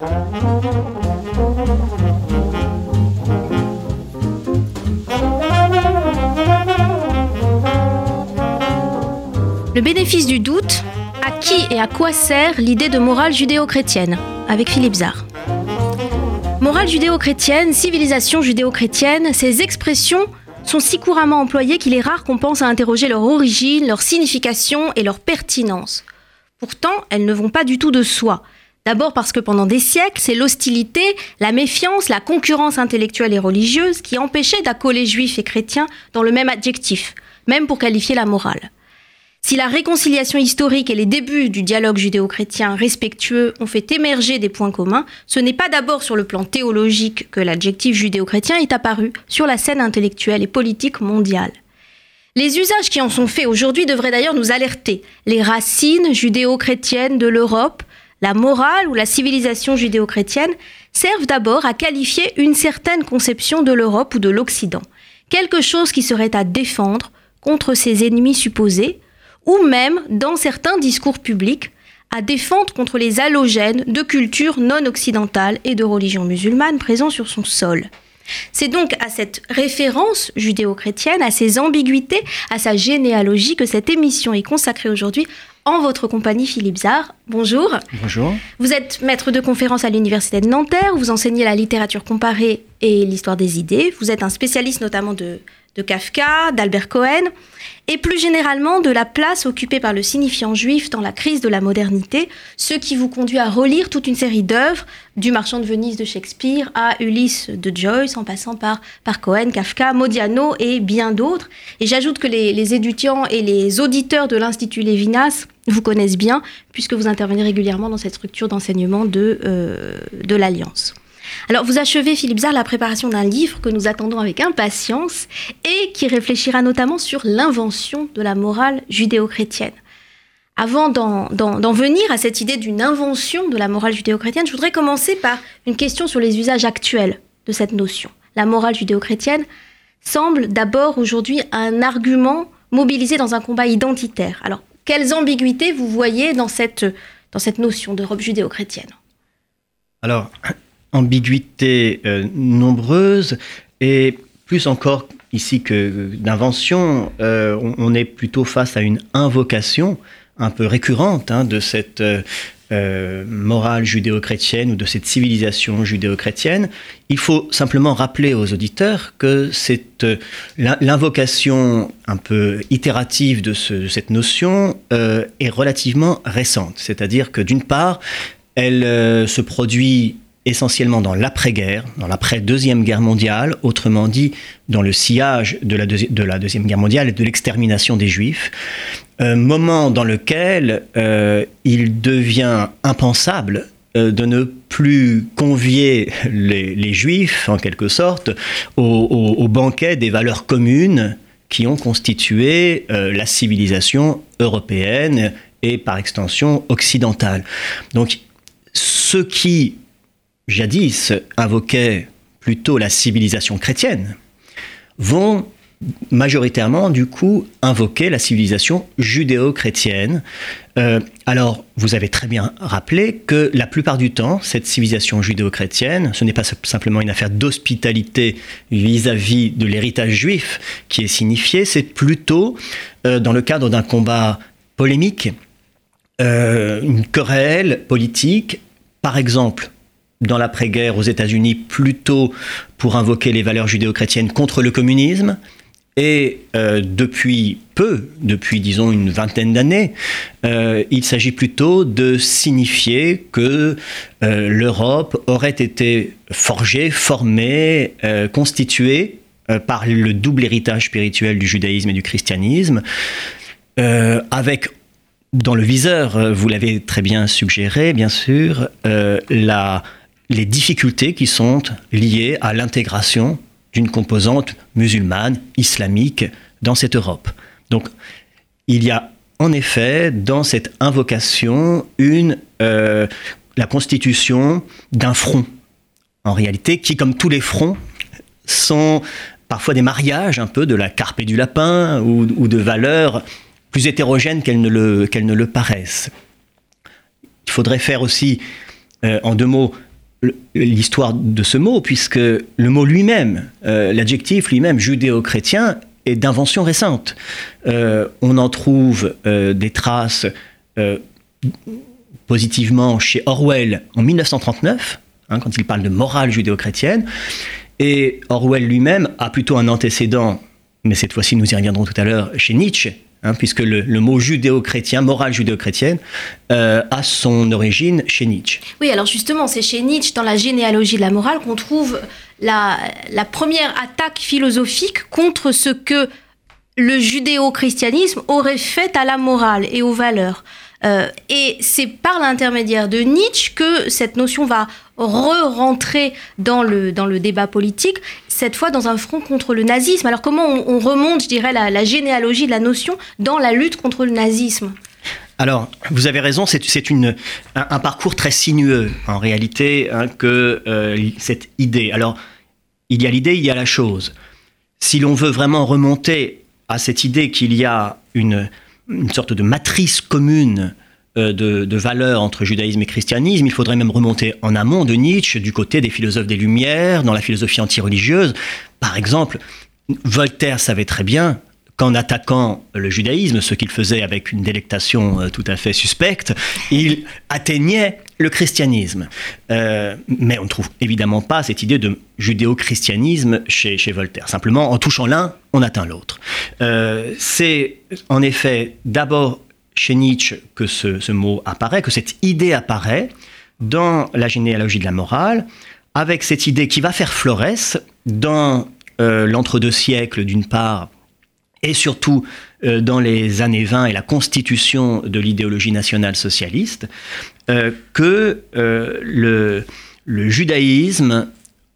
Le bénéfice du doute, à qui et à quoi sert l'idée de morale judéo-chrétienne Avec Philippe Zard. Morale judéo-chrétienne, civilisation judéo-chrétienne, ces expressions sont si couramment employées qu'il est rare qu'on pense à interroger leur origine, leur signification et leur pertinence. Pourtant, elles ne vont pas du tout de soi. D'abord parce que pendant des siècles, c'est l'hostilité, la méfiance, la concurrence intellectuelle et religieuse qui empêchaient d'accoler juifs et chrétiens dans le même adjectif, même pour qualifier la morale. Si la réconciliation historique et les débuts du dialogue judéo-chrétien respectueux ont fait émerger des points communs, ce n'est pas d'abord sur le plan théologique que l'adjectif judéo-chrétien est apparu sur la scène intellectuelle et politique mondiale. Les usages qui en sont faits aujourd'hui devraient d'ailleurs nous alerter. Les racines judéo-chrétiennes de l'Europe, la morale ou la civilisation judéo-chrétienne servent d'abord à qualifier une certaine conception de l'Europe ou de l'Occident, quelque chose qui serait à défendre contre ses ennemis supposés, ou même dans certains discours publics à défendre contre les halogènes de culture non occidentale et de religion musulmane présents sur son sol. C'est donc à cette référence judéo-chrétienne, à ses ambiguïtés, à sa généalogie que cette émission est consacrée aujourd'hui en votre compagnie, Philippe Zard. Bonjour. Bonjour. Vous êtes maître de conférence à l'Université de Nanterre, vous enseignez la littérature comparée et l'histoire des idées. Vous êtes un spécialiste notamment de, de Kafka, d'Albert Cohen, et plus généralement de la place occupée par le signifiant juif dans la crise de la modernité, ce qui vous conduit à relire toute une série d'œuvres, du Marchand de Venise de Shakespeare à Ulysse de Joyce, en passant par, par Cohen, Kafka, Modiano et bien d'autres. Et j'ajoute que les, étudiants et les auditeurs de l'Institut Lévinas vous connaissent bien, puisque vous intervenez régulièrement dans cette structure d'enseignement de, euh, de l'Alliance. Alors, vous achevez, Philippe Zard, la préparation d'un livre que nous attendons avec impatience et qui réfléchira notamment sur l'invention de la morale judéo-chrétienne. Avant d'en venir à cette idée d'une invention de la morale judéo-chrétienne, je voudrais commencer par une question sur les usages actuels de cette notion. La morale judéo-chrétienne semble d'abord aujourd'hui un argument mobilisé dans un combat identitaire. Alors, quelles ambiguïtés vous voyez dans cette, dans cette notion d'Europe judéo-chrétienne? Alors, ambiguïtés euh, nombreuses et plus encore ici que d'invention, euh, on, est plutôt face à une invocation un peu récurrente hein, de cette euh, morale judéo-chrétienne ou de cette civilisation judéo-chrétienne. Il faut simplement rappeler aux auditeurs que c'est l'invocation un peu itérative de, de cette notion est relativement récente. C'est-à-dire que d'une part, elle se produit essentiellement dans l'après-guerre, dans l'après-deuxième guerre mondiale, autrement dit dans le sillage de la, de la deuxième guerre mondiale et de l'extermination des juifs, moment dans lequel euh, il devient impensable euh, de ne plus convier les, juifs, en quelque sorte, au, banquet des valeurs communes qui ont constitué euh, la civilisation européenne et par extension occidentale. Donc, ce qui jadis invoquaient plutôt la civilisation chrétienne, vont majoritairement du coup invoquer la civilisation judéo-chrétienne. Euh, alors, vous avez très bien rappelé que la plupart du temps, cette civilisation judéo-chrétienne, ce n'est pas simplement une affaire d'hospitalité vis-à-vis de l'héritage juif qui est signifié, c'est plutôt euh, dans le cadre d'un combat polémique, euh, une querelle politique, par exemple dans l'après-guerre aux États-Unis plutôt pour invoquer les valeurs judéo-chrétiennes contre le communisme. Et euh, depuis peu, depuis disons une vingtaine d'années, euh, il s'agit plutôt de signifier que euh, l'Europe aurait été forgée, formée, constituée par le double héritage spirituel du judaïsme et du christianisme, avec dans le viseur, vous l'avez très bien suggéré, bien sûr, la les difficultés qui sont liées à l'intégration d'une composante musulmane, islamique, dans cette Europe. Donc, il y a en effet dans cette invocation une, euh, la constitution d'un front, en réalité, qui, comme tous les fronts, sont parfois des mariages un peu de la carpe et du lapin ou, de valeurs plus hétérogènes qu'elles ne, qu'elles ne le paraissent. Il faudrait faire aussi euh, en deux mots, l'histoire de ce mot, puisque le mot lui-même, euh, l'adjectif lui-même, judéo-chrétien, est d'invention récente. Euh, on en trouve euh, des traces positivement chez Orwell en 1939, hein, quand il parle de morale judéo-chrétienne, et Orwell lui-même a plutôt un antécédent, mais cette fois-ci nous y reviendrons tout à l'heure, chez Nietzsche, Hein, puisque le, mot judéo-chrétien, morale judéo-chrétienne, euh, a son origine chez Nietzsche. Oui, alors justement, c'est chez Nietzsche, dans la généalogie de la morale, qu'on trouve la, première attaque philosophique contre ce que le judéo-christianisme aurait fait à la morale et aux valeurs. Euh, et c'est par l'intermédiaire de Nietzsche que cette notion va re-rentrer dans le, dans le débat politique, cette fois dans un front contre le nazisme. Alors comment on, remonte, je dirais, la, généalogie de la notion dans la lutte contre le nazisme? Alors, vous avez raison, c'est un, un, parcours très sinueux, en réalité, hein, que euh, cette idée. Alors, il y a l'idée, il y a la chose. Si l'on veut vraiment remonter à cette idée qu'il y a une, une sorte de matrice commune euh, de, valeurs entre judaïsme et christianisme. Il faudrait même remonter en amont de Nietzsche, du côté des philosophes des Lumières, dans la philosophie anti-religieuse. Par exemple, Voltaire savait très bien qu'en attaquant le judaïsme, ce qu'il faisait avec une délectation euh, tout à fait suspecte, il atteignait le christianisme. Euh, mais on ne trouve évidemment pas cette idée de judéo-christianisme chez, chez, Voltaire. Simplement, en touchant l'un, on atteint l'autre. C'est en effet d'abord chez Nietzsche que ce, mot apparaît, que cette idée apparaît dans la généalogie de la morale, avec cette idée qui va faire florès dans euh, l'entre-deux siècles d'une part, et surtout euh, dans les années 20 et la constitution de l'idéologie nationale socialiste, euh, que le, judaïsme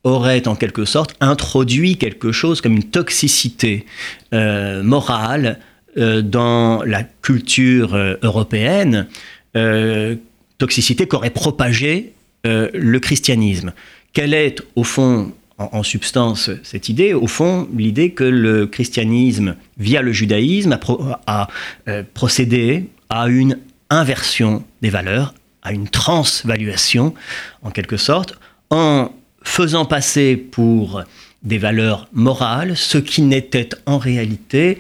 aurait en quelque sorte introduit quelque chose comme une toxicité morale dans la culture euh, européenne, euh, toxicité qu'aurait propagé le christianisme. Quelle est, au fond, en, substance, cette idée? Au fond, l'idée que le christianisme, via le judaïsme, a, procédé à une inversion des valeurs, à une transvaluation, en quelque sorte, en faisant passer pour des valeurs morales ce qui n'était en réalité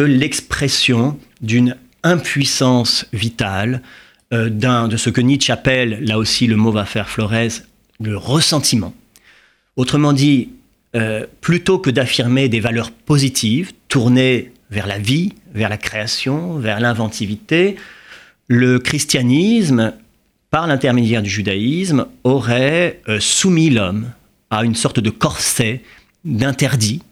que l'expression d'une impuissance vitale, euh, de ce que Nietzsche appelle, là aussi le mot va faire Flores, le ressentiment. Autrement dit, euh, plutôt que d'affirmer des valeurs positives, tournées vers la vie, vers la création, vers l'inventivité, le christianisme, par l'intermédiaire du judaïsme, aurait euh, soumis l'homme à une sorte de corset d'interdit,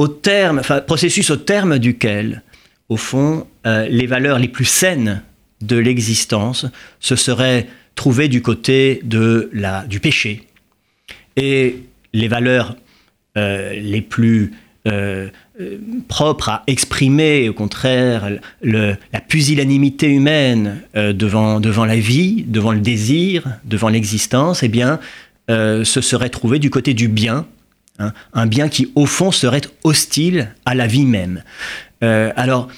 au terme, processus au terme duquel, au fond, euh, les valeurs les plus saines de l'existence se seraient trouvées du côté de la, du péché. Et les valeurs euh, les plus euh, propres à exprimer, au contraire, la pusillanimité humaine devant, devant la vie, devant le désir, devant l'existence, eh bien, se seraient trouvées du côté du bien, Hein, un bien qui, au fond, serait hostile à la vie même. Euh, alors,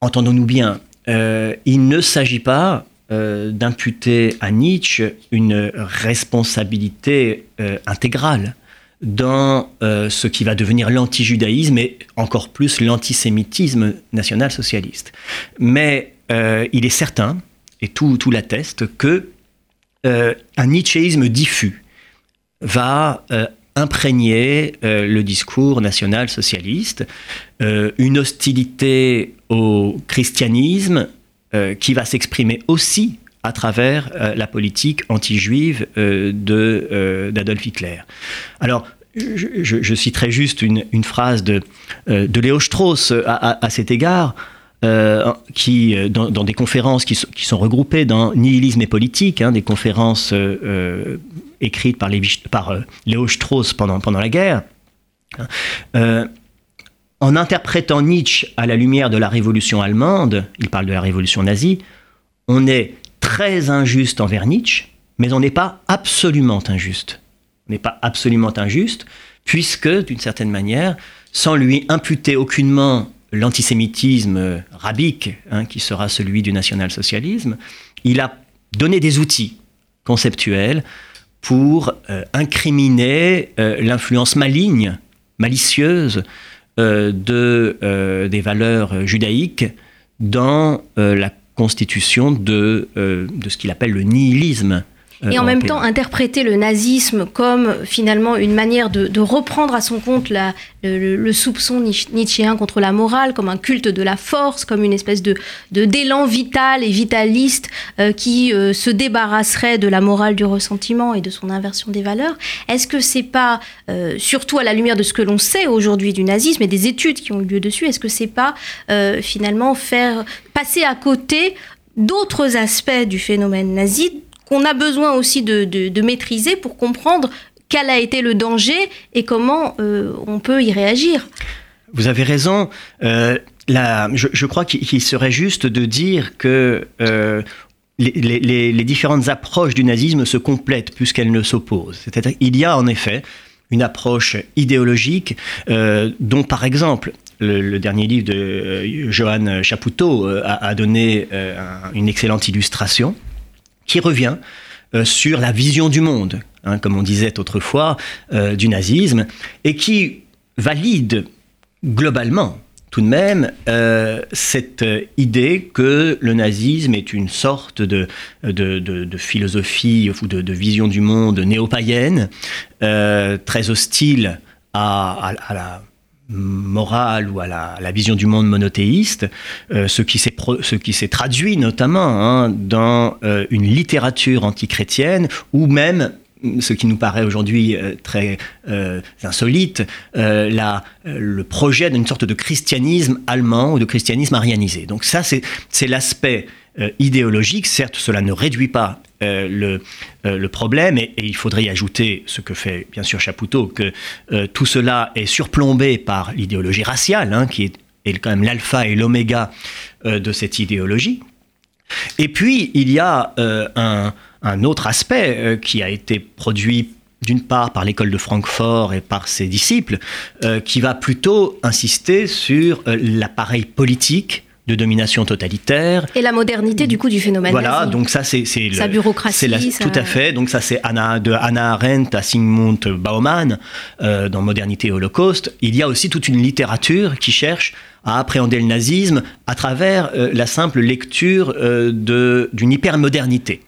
entendons-nous bien, euh, il ne s'agit pas euh, d'imputer à Nietzsche une responsabilité intégrale dans ce qui va devenir l'antijudaïsme et encore plus l'antisémitisme national-socialiste. Mais il est certain, et tout, tout l'atteste, que un nietzschéisme diffus va imprégner euh, le discours national-socialiste, euh, une hostilité au christianisme euh, qui va s'exprimer aussi à travers la politique anti-juive d'Adolf Hitler. Alors, je, citerai juste une, phrase de, de Léo Strauss à, cet égard. Qui, dans, des conférences qui, sont regroupées dans Nihilisme et politique, hein, des conférences écrite par, par euh, Léo Strauss pendant, pendant la guerre, euh, en interprétant Nietzsche à la lumière de la révolution allemande, il parle de la révolution nazie, on est très injuste envers Nietzsche, mais on n'est pas absolument injuste. On n'est pas absolument injuste, puisque, d'une certaine manière, sans lui imputer aucunement l'antisémitisme rabique, hein, qui sera celui du national-socialisme, il a donné des outils conceptuelle pour incriminer l'influence maligne, malicieuse de, des valeurs judaïques dans la constitution de, ce qu'il appelle le nihilisme. euh, et en même temps interpréter le nazisme comme finalement une manière de, reprendre à son compte la, le, soupçon nietzschéen contre la morale, comme un culte de la force, comme une espèce de d'élan vital et vitaliste euh, qui euh, se débarrasserait de la morale du ressentiment et de son inversion des valeurs. Est-ce que c'est pas, surtout à la lumière de ce que l'on sait aujourd'hui du nazisme et des études qui ont eu lieu dessus, est-ce que c'est pas finalement faire passer à côté d'autres aspects du phénomène nazi qu'on a besoin aussi de, maîtriser pour comprendre quel a été le danger et comment euh, on peut y réagir. Vous avez raison. Euh, je, crois qu'il serait juste de dire que euh, les, différentes approches du nazisme se complètent plus qu'elles ne s'opposent. C'est-à-dire qu'il y a en effet une approche idéologique dont, par exemple, le, dernier livre de Johan Chapoutot a, donné une excellente illustration qui revient euh, sur la vision du monde, hein, comme on disait autrefois, euh, du nazisme, et qui valide globalement tout de même euh, cette idée que le nazisme est une sorte de, philosophie ou de, vision du monde néo-païenne, très hostile à la morale ou à la, vision du monde monothéiste, euh, ce qui s'est traduit notamment hein, dans euh, une littérature antichrétienne ou même ce qui nous paraît aujourd'hui euh, très insolite, la, le projet d'une sorte de christianisme allemand ou de christianisme arianisé. Donc ça, c'est l'aspect idéologique. Certes, cela ne réduit pas euh, le, euh, le, problème, et, il faudrait y ajouter ce que fait bien sûr Chapoutot, que euh, tout cela est surplombé par l'idéologie raciale, hein, qui est, quand même l'alpha et l'oméga de cette idéologie. Et puis, il y a un, autre aspect qui a été produit d'une part par l'école de Francfort et par ses disciples, qui va plutôt insister sur l'appareil politique de domination totalitaire. Et la modernité du coup du phénomène. Voilà, donc ça c'est sa bureaucratie. La, Tout à fait. Donc ça c'est Anna, de Anna Arendt à Sigmund Baumann euh, dans Modernité et Holocauste. Il y a aussi toute une littérature qui cherche à appréhender le nazisme à travers euh, la simple lecture euh, d'une hypermodernité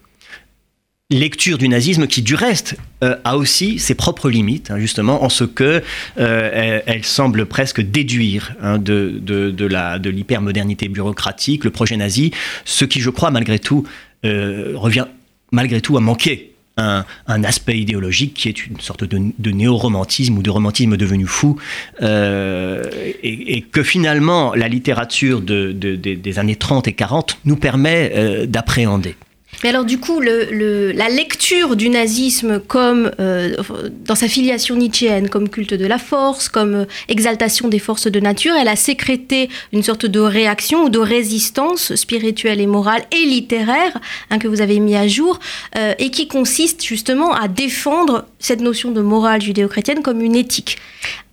lecture du nazisme qui, du reste, euh, a aussi ses propres limites, hein, justement, en ce que euh, elle, semble presque déduire hein, de, de, de l'hypermodernité bureaucratique, le projet nazi, ce qui, je crois, malgré tout, euh, revient malgré tout à manquer un, aspect idéologique qui est une sorte de, de néo-romantisme ou de romantisme devenu fou, et, que finalement la littérature de, des années 30 et 40 nous permet d'appréhender. Mais alors du coup, le, la lecture du nazisme comme euh, dans sa filiation nietzschéenne, comme culte de la force, comme euh, exaltation des forces de nature, elle a sécrété une sorte de réaction ou de résistance spirituelle et morale et littéraire hein, que vous avez mis à jour euh, et qui consiste justement à défendre cette notion de morale judéo-chrétienne comme une éthique.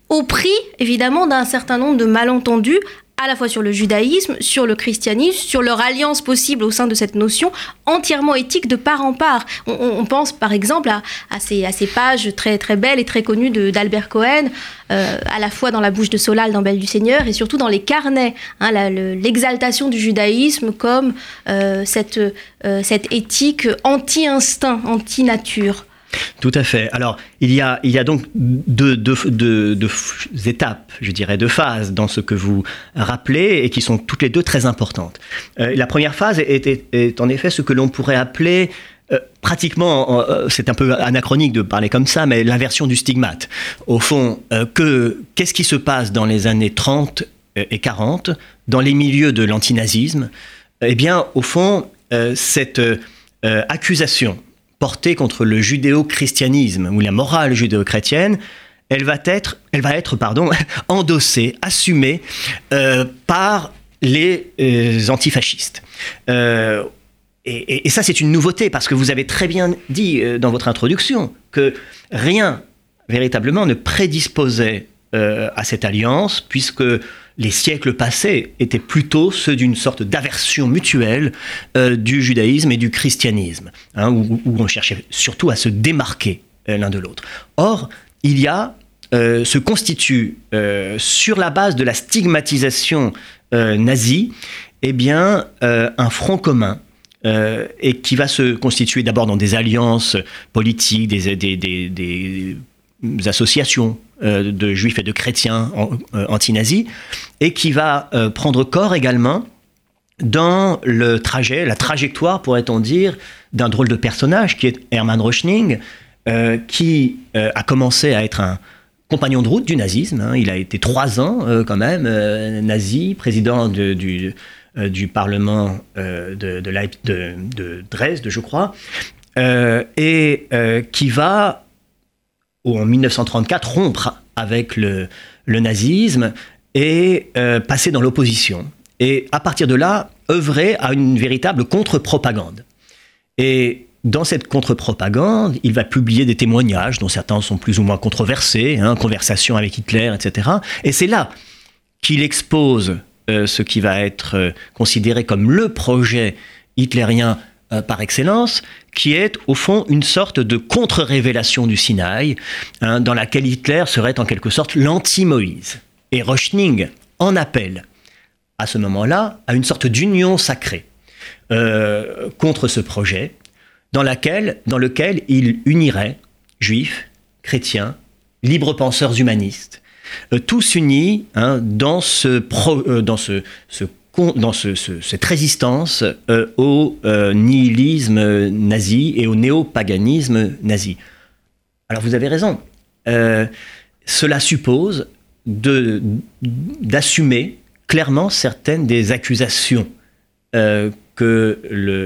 Au prix évidemment d'un certain nombre de malentendus à la fois sur le judaïsme, sur le christianisme, sur leur alliance possible au sein de cette notion entièrement éthique de part en part. On, pense par exemple à, à, ces, à, ces, pages très, très belles et très connues d'Albert Cohen, euh, à la fois dans la bouche de Solal dans Belle du Seigneur et surtout dans les carnets, hein, l'exaltation du judaïsme comme euh, cette, euh, cette éthique anti-instinct, anti-nature. Tout à fait. Alors, il y a, il y a donc deux, étapes, je dirais, deux phases dans ce que vous rappelez et qui sont toutes les deux très importantes. Euh, la première phase est, en effet ce que l'on pourrait appeler euh, pratiquement, euh, c'est un peu anachronique de parler comme ça, mais l'inversion du stigmate. Au fond, que, qu'est-ce qui se passe dans les années 30 et 40 dans les milieux de l'antinazisme? Eh bien, au fond, cette accusation portée contre le judéo-christianisme ou la morale judéo-chrétienne, elle va être, elle va être pardon, endossée, assumée euh, par les euh, antifascistes. Euh, et, ça, c'est une nouveauté parce que vous avez très bien dit dans votre introduction que rien véritablement ne prédisposait à cette alliance, puisque les siècles passés étaient plutôt ceux d'une sorte d'aversion mutuelle euh, du judaïsme et du christianisme, hein, où, on cherchait surtout à se démarquer euh, l'un de l'autre. Or, il y a, euh, se constitue sur la base de la stigmatisation nazie, eh bien, un front commun et qui va se constituer d'abord dans des alliances politiques, des, des associations euh, de juifs et de chrétiens euh, anti-nazis, et qui va euh, prendre corps également dans le trajet, la trajectoire, pourrait-on dire, d'un drôle de personnage qui est Hermann Röchning, qui a commencé à être un compagnon de route du nazisme. Hein. Il a été trois ans quand même nazi, président du, Parlement de, Dresde, je crois, et qui va en 1934 rompre avec le, nazisme et euh, passer dans l'opposition. Et à partir de là, œuvrer à une véritable contre-propagande. Et dans cette contre-propagande, il va publier des témoignages, dont certains sont plus ou moins controversés, hein, conversations avec Hitler, etc. Et c'est là qu'il expose euh, ce qui va être euh, considéré comme le projet hitlérien euh, par excellence, qui est au fond une sorte de contre-révélation du Sinaï, hein, dans laquelle Hitler serait en quelque sorte l'anti-Moïse. Et Rochning en appelle à ce moment-là à une sorte d'union sacrée euh, contre ce projet, dans, lequel il unirait juifs, chrétiens, libres penseurs humanistes, euh, tous unis hein, dans, ce, pro, dans ce dans cette résistance euh, au euh, nihilisme nazi et au néopaganisme nazi. Alors vous avez raison. Euh, cela suppose d'assumer clairement certaines des accusations que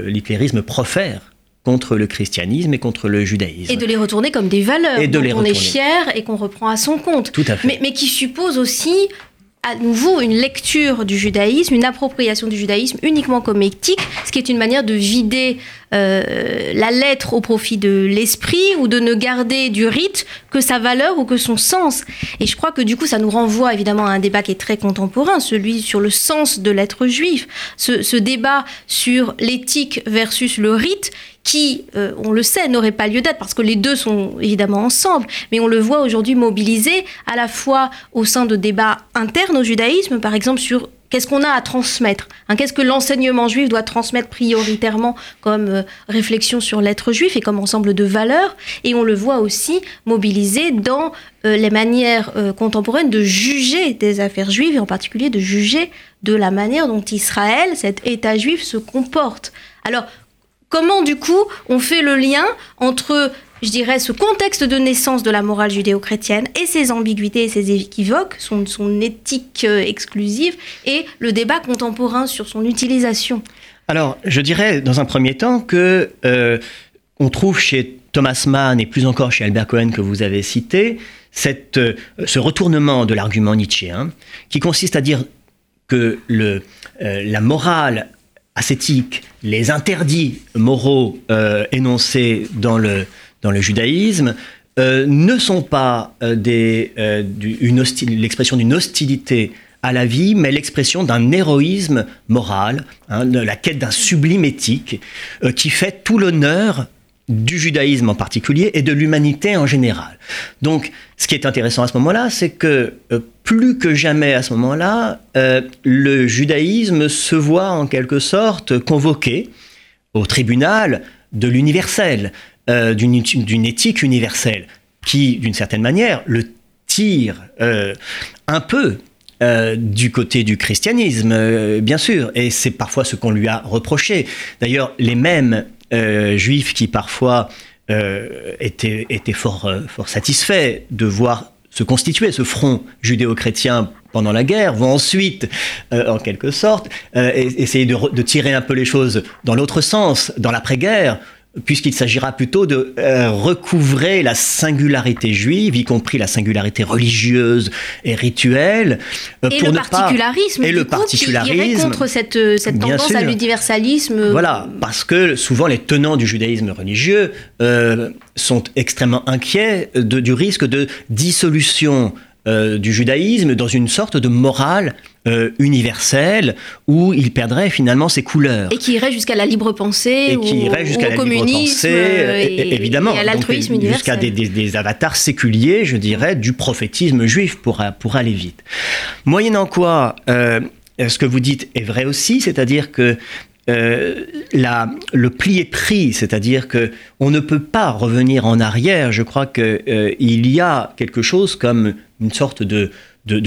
l'hitlérisme profère contre le christianisme et contre le judaïsme. Et de les retourner comme des valeurs et de dont on est fier et qu'on reprend à son compte. Tout à fait. Mais, mais qui suppose aussi à nouveau une lecture du judaïsme, une appropriation du judaïsme uniquement comme éthique, ce qui est une manière de vider euh, la lettre au profit de l'esprit ou de ne garder du rite que sa valeur ou que son sens. Et je crois que du coup, ça nous renvoie évidemment à un débat qui est très contemporain, celui sur le sens de l'être juif. Ce, ce débat sur l'éthique versus le rite, qui, euh, on le sait, n'aurait pas lieu d'être parce que les deux sont évidemment ensemble, mais on le voit aujourd'hui mobilisé à la fois au sein de débats internes au judaïsme, par exemple sur qu'est-ce qu'on a à transmettre, hein, qu'est-ce que l'enseignement juif doit transmettre prioritairement comme euh, réflexion sur l'être juif et comme ensemble de valeurs, et on le voit aussi mobilisé dans euh, les manières contemporaines de juger des affaires juives et en particulier de juger de la manière dont Israël, cet État juif, se comporte. Alors, Comment du coup on fait le lien entre, je dirais, ce contexte de naissance de la morale judéo-chrétienne et ses ambiguïtés et ses équivoques, son, éthique euh, exclusive, et le débat contemporain sur son utilisation. Alors, je dirais dans un premier temps que euh, on trouve chez Thomas Mann et plus encore chez Albert Cohen que vous avez cité, euh, ce retournement de l'argument nietzschéen qui consiste à dire que la morale ascétique, les interdits moraux euh, énoncés dans le, dans le judaïsme euh, ne sont pas euh, l'expression d'une hostilité à la vie, mais l'expression d'un héroïsme moral, hein, de la quête d'un sublime éthique, qui fait tout l'honneur du judaïsme en particulier et de l'humanité en général. Donc, ce qui est intéressant à ce moment-là, c'est que euh, plus que jamais à ce moment-là, euh, le judaïsme se voit en quelque sorte convoqué au tribunal de l'universel, euh, d'une éthique universelle, qui, d'une certaine manière, le tire un peu du côté du christianisme, bien sûr, et c'est parfois ce qu'on lui a reproché. D'ailleurs, les mêmes juifs qui parfois euh, étaient, fort, euh, fort satisfaits de voir se constituer ce front judéo-chrétien pendant la guerre, vont ensuite, en quelque sorte, essayer de, tirer un peu les choses dans l'autre sens, dans l'après-guerre, puisqu'il s'agira plutôt de euh, recouvrer la singularité juive, y compris la singularité religieuse et rituelle, euh, et pour le particularisme, et le particularisme, contre cette, euh, cette tendance à l'universalisme. Voilà, parce que souvent les tenants du judaïsme religieux sont extrêmement inquiets de, du risque de dissolution euh, du judaïsme dans une sorte de morale euh, universelle où il perdrait finalement ses couleurs. Et qui irait jusqu'à la libre pensée, et qui irait jusqu'à la communisme, et, évidemment, et à l'altruisme universel. Jusqu'à des, des, des, avatars séculiers, je dirais, du prophétisme juif pour, pour aller vite. Moyennant quoi, euh, ce que vous dites est vrai aussi, c'est-à-dire que euh, le pli est pris, c'est-à-dire que on ne peut pas revenir en arrière. Je crois qu'il euh, y a quelque chose comme une sorte de,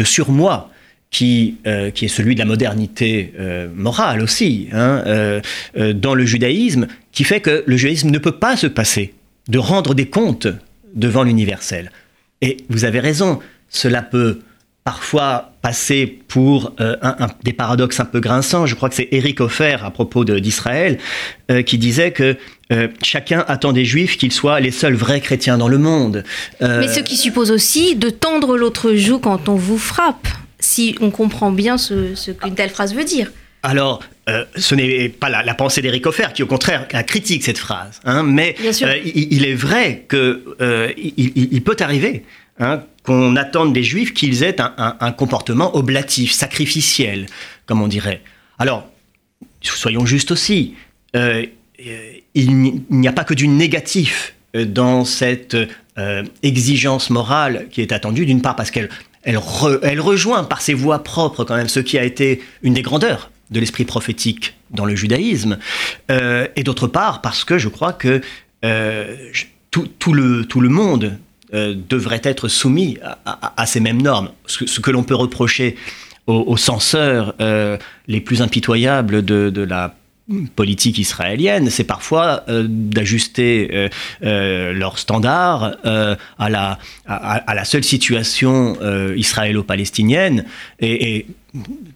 surmoi qui, euh, qui est celui de la modernité morale aussi, hein, dans le judaïsme, qui fait que le judaïsme ne peut pas se passer de rendre des comptes devant l'universel. Et vous avez raison, cela peut parfois passer pour euh, un, un, des paradoxes un peu grinçants. Je crois que c'est Éric Offer à propos d'Israël euh, qui disait que euh, chacun attend des juifs qu'ils soient les seuls vrais chrétiens dans le monde. Mais ce qui suppose aussi de tendre l'autre joue quand on vous frappe, si on comprend bien ce, ce qu'une telle phrase veut dire. Alors, euh, ce n'est pas la, la pensée d'Éric Offer qui, au contraire, critique cette phrase. Hein, mais euh, il, il, est vrai qu'il euh, il, il, peut arriver hein, qu'on attende des Juifs qu'ils aient un, comportement oblatif, sacrificiel, comme on dirait. Alors, soyons justes aussi. Euh, il n'y a pas que du négatif dans cette euh, exigence morale qui est attendue, d'une part parce qu'elle elle, re, elle, rejoint par ses voies propres quand même ce qui a été une des grandeurs de l'esprit prophétique dans le judaïsme, euh, et d'autre part parce que je crois que euh, tout, le, tout le monde euh, devrait être soumis à, ces mêmes normes. Ce, que l'on peut reprocher aux, censeurs euh, les plus impitoyables de, la politique israélienne, c'est parfois euh, d'ajuster leurs standards à, la, seule situation israélo-palestinienne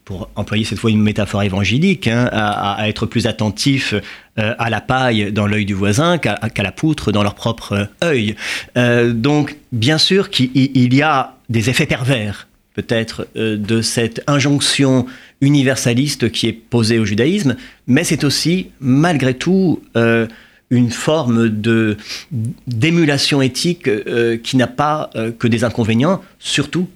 pour employer cette fois une métaphore évangélique, hein, à, être plus attentif euh, à la paille dans l'œil du voisin qu'à qu la poutre dans leur propre œil. donc, bien sûr qu'il y a des effets pervers peut-être euh, de cette injonction universaliste qui est posée au judaïsme, mais c'est aussi, malgré tout, euh, une forme d'émulation éthique euh, qui n'a pas euh, que des inconvénients, surtout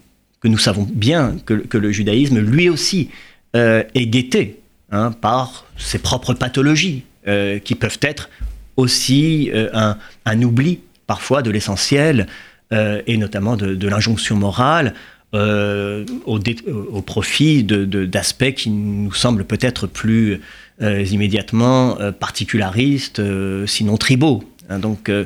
que nous savons bien que, le judaïsme, lui aussi, euh, est guetté hein, par ses propres pathologies, euh, qui peuvent être aussi un, un, oubli parfois de l'essentiel, et notamment de, de l'injonction morale, euh, au, profit d'aspects de, qui nous semblent peut-être plus euh, immédiatement euh, particularistes, euh, sinon tribaux. Donc, euh,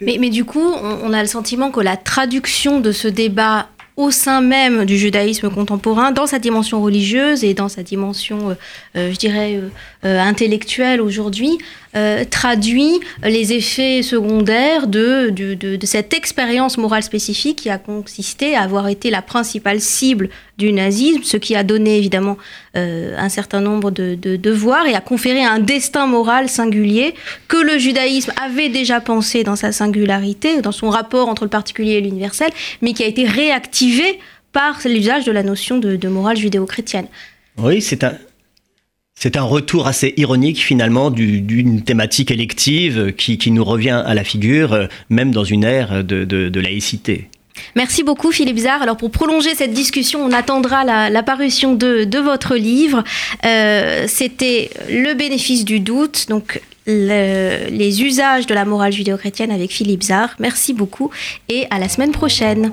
mais, mais, du coup, on, a le sentiment que la traduction de ce débat au sein même du judaïsme contemporain, dans sa dimension religieuse et dans sa dimension, euh, euh, je dirais, euh, intellectuelle aujourd'hui, traduit les effets secondaires de cette expérience morale spécifique qui a consisté à avoir été la principale cible du nazisme, ce qui a donné évidemment euh, un certain nombre de, de devoirs et a conféré un destin moral singulier que le judaïsme avait déjà pensé dans sa singularité, dans son rapport entre le particulier et l'universel, mais qui a été réactivé par l'usage de la notion de, morale judéo-chrétienne. Oui, c'est un, c'est un retour assez ironique finalement d'une thématique élective qui, qui, nous revient à la figure, euh, même dans une ère de, de laïcité. Merci beaucoup Philippe Zard. Alors pour prolonger cette discussion, on attendra la, parution de, votre livre. Euh, C'était Le bénéfice du doute, donc le, les usages de la morale judéo-chrétienne avec Philippe Zard. Merci beaucoup et à la semaine prochaine.